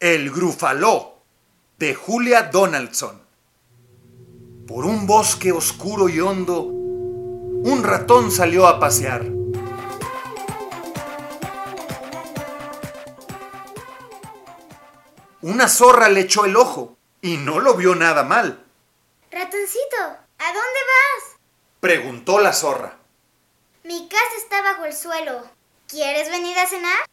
El Grufaló de Julia Donaldson. Por un bosque oscuro y hondo, un ratón salió a pasear. Una zorra le echó el ojo y no lo vio nada mal. Ratoncito, ¿a dónde vas? Preguntó la zorra. Mi casa está bajo el suelo. ¿Quieres venir a cenar?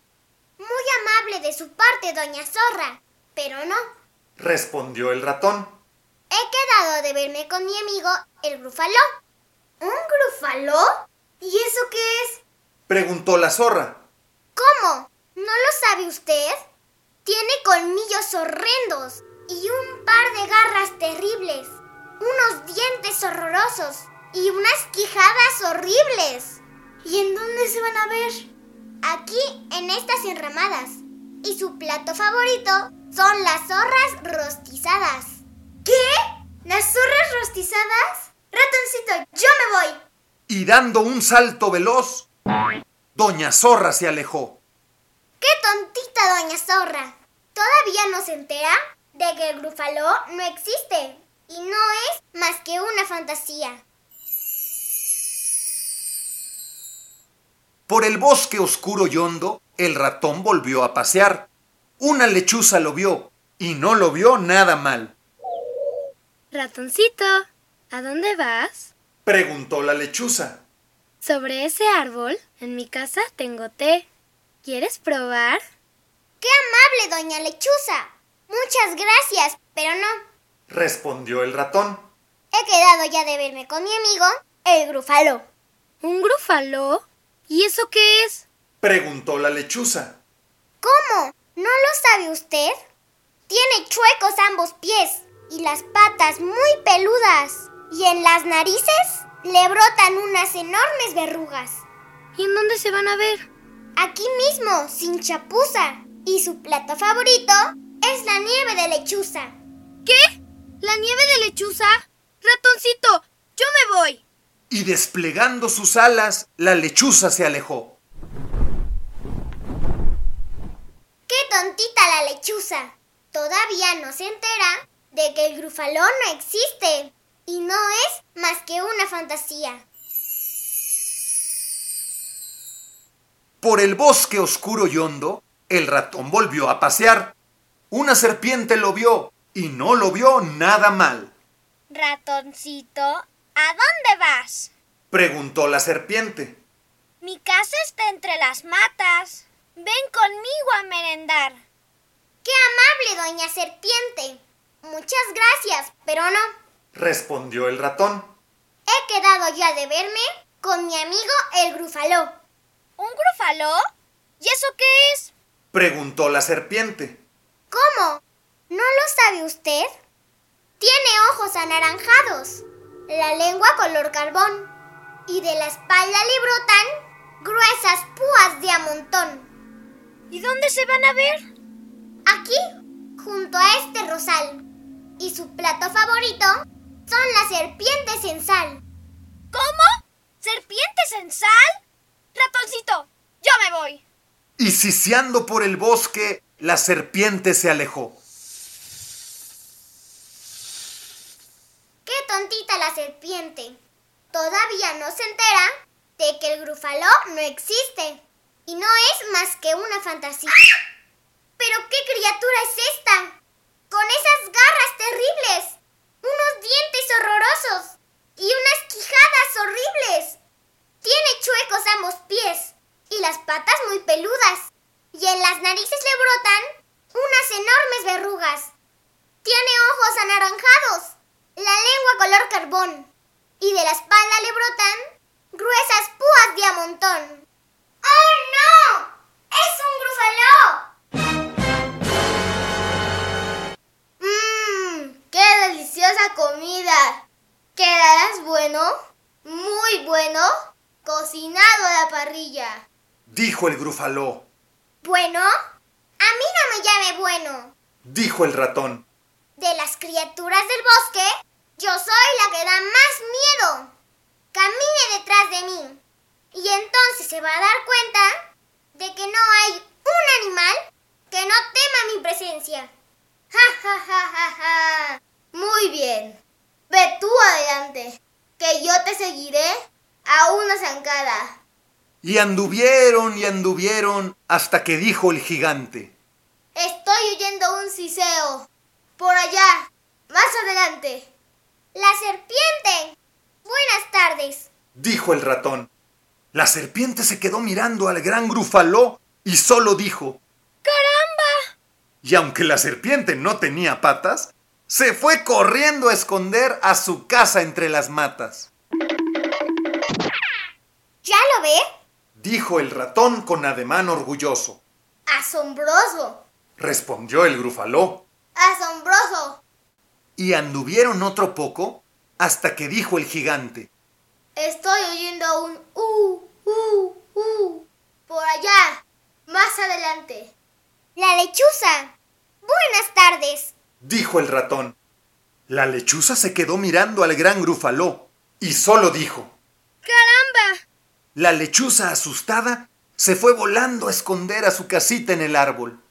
Muy amable de su parte, doña Zorra. Pero no. Respondió el ratón. He quedado de verme con mi amigo, el grufaló. ¿Un grufaló? ¿Y eso qué es? Preguntó la zorra. ¿Cómo? ¿No lo sabe usted? Tiene colmillos horrendos y un par de garras terribles, unos dientes horrorosos y unas quijadas horribles. ¿Y en dónde se van a ver? Aquí, en estas enramadas. Y su plato favorito son las zorras rostizadas. ¿Qué? ¿Las zorras rostizadas? Ratoncito, yo me voy. Y dando un salto veloz, Doña Zorra se alejó. ¡Qué tontita, doña Zorra! Todavía no se entera de que el grufaló no existe y no es más que una fantasía. Por el bosque oscuro y hondo, el ratón volvió a pasear. Una lechuza lo vio y no lo vio nada mal. Ratoncito, ¿a dónde vas? Preguntó la lechuza. Sobre ese árbol, en mi casa tengo té. ¿Quieres probar? ¡Qué amable, doña lechuza! Muchas gracias, pero no. Respondió el ratón. He quedado ya de verme con mi amigo, el grufaló. ¿Un grufaló? ¿Y eso qué es? Preguntó la lechuza. ¿Cómo? ¿No lo sabe usted? Tiene chuecos ambos pies y las patas muy peludas. Y en las narices le brotan unas enormes verrugas. ¿Y en dónde se van a ver? Aquí mismo, sin chapuza. Y su plato favorito es la nieve de lechuza. ¿Qué? ¿La nieve de lechuza? Ratoncito, yo me voy. Y desplegando sus alas, la lechuza se alejó. ¡Qué tontita la lechuza! Todavía no se entera de que el grufalón no existe y no es más que una fantasía. Por el bosque oscuro y hondo, el ratón volvió a pasear. Una serpiente lo vio y no lo vio nada mal. Ratoncito, ¿a dónde vas? Preguntó la serpiente. Mi casa está entre las matas. Ven conmigo a merendar. ¡Qué amable, doña serpiente! Muchas gracias, pero no. Respondió el ratón. He quedado ya de verme con mi amigo el grufaló. ¿Un grufaló? ¿Y eso qué es? Preguntó la serpiente. ¿Cómo? ¿No lo sabe usted? Tiene ojos anaranjados, la lengua color carbón y de la espalda le brotan gruesas púas de a montón. ¿Y dónde se van a ver? Aquí, junto a este rosal. Y su plato favorito son las serpientes en sal. ¿Cómo? ¿Serpientes en sal? Ratoncito, yo me voy. Y siseando por el bosque, la serpiente se alejó. ¡Qué la serpiente! Todavía no se entera de que el grufaló no existe y no es más que una fantasía. ¿Pero qué criatura es esta? Con esas garras terribles, unos dientes horrorosos y unas quijadas horribles. Tiene chuecos ambos pies y las patas muy peludas. Y en las narices le brotan unas enormes verrugas. Tiene ojos anaranjados, la color carbón, y de la espalda le brotan gruesas púas de a montón. ¡Oh no! ¡Es un grufaló! ¡Mmm! ¡Qué deliciosa comida! ¿Quedarás bueno? Muy bueno, cocinado a la parrilla. Dijo el grufaló. ¿Bueno? A mí no me llame bueno. Dijo el ratón. De las criaturas del bosque, yo soy la que da más miedo. Camine detrás de mí. Y entonces se va a dar cuenta de que no hay un animal que no tema mi presencia. Ja, ja, ja, ja, ja. Muy bien. Ve tú adelante, que yo te seguiré a una zancada. y anduvieron y anduvieron hasta que dijo el gigante, Estoy oyendo un siseo. Por allá, más adelante. La serpiente. Buenas tardes. dijo el ratón. La serpiente se quedó mirando al gran grufaló y solo dijo, ¡Caramba! y aunque la serpiente no tenía patas, se fue corriendo a esconder a su casa entre las matas, ¿Ya lo ve? dijo el ratón con ademán orgulloso. Asombroso. Respondió el grufaló, Asombroso. Y anduvieron otro poco hasta que dijo el gigante, Estoy oyendo un uh, uh, uh. Por allá, más adelante. La lechuza. Buenas tardes. dijo el ratón. La lechuza se quedó mirando al gran grufaló y solo dijo, ¡Caramba! La lechuza asustada se fue volando a esconder a su casita en el árbol.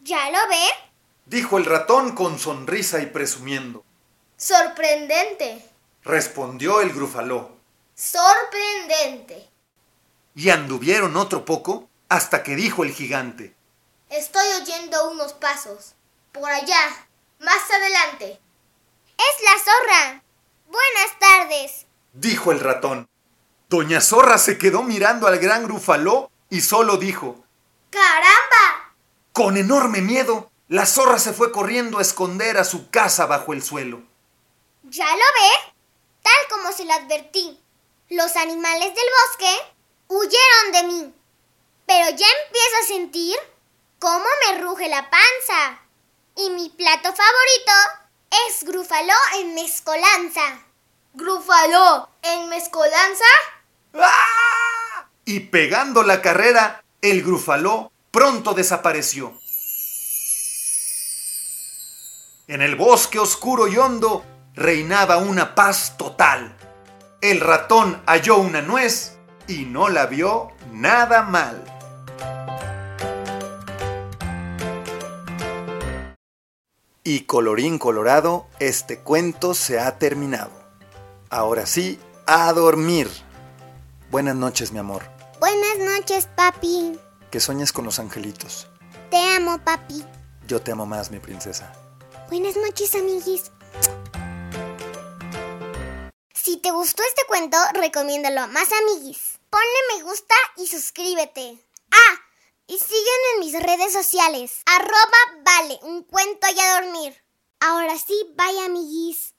¿Ya lo ve? Dijo el ratón con sonrisa y presumiendo. Sorprendente. Respondió el grufaló. Sorprendente. Y anduvieron otro poco hasta que dijo el gigante. Estoy oyendo unos pasos. Por allá, más adelante. Es la zorra. Buenas tardes. Dijo el ratón. Doña Zorra se quedó mirando al gran grufaló y solo dijo. ¡Caramba! Con enorme miedo, la zorra se fue corriendo a esconder a su casa bajo el suelo. ¿Ya lo ve? Tal como se lo advertí. Los animales del bosque huyeron de mí. Pero ya empiezo a sentir cómo me ruge la panza. Y mi plato favorito es grufaló en mezcolanza. ¿Grufaló en mezcolanza? ¡Ah! Y pegando la carrera, el grufaló pronto desapareció. En el bosque oscuro y hondo reinaba una paz total. El ratón halló una nuez y no la vio nada mal. Y colorín colorado, este cuento se ha terminado. Ahora sí, a dormir. Buenas noches, mi amor. Buenas noches, papi. Que sueñes con los angelitos. Te amo, papi. Yo te amo más, mi princesa. Buenas noches, amiguis. Si te gustó este cuento, recomiéndalo a más amiguis. Ponle me gusta y suscríbete. Ah, y sígueme en mis redes sociales. Arroba vale, un cuento y a dormir. Ahora sí, bye amiguis.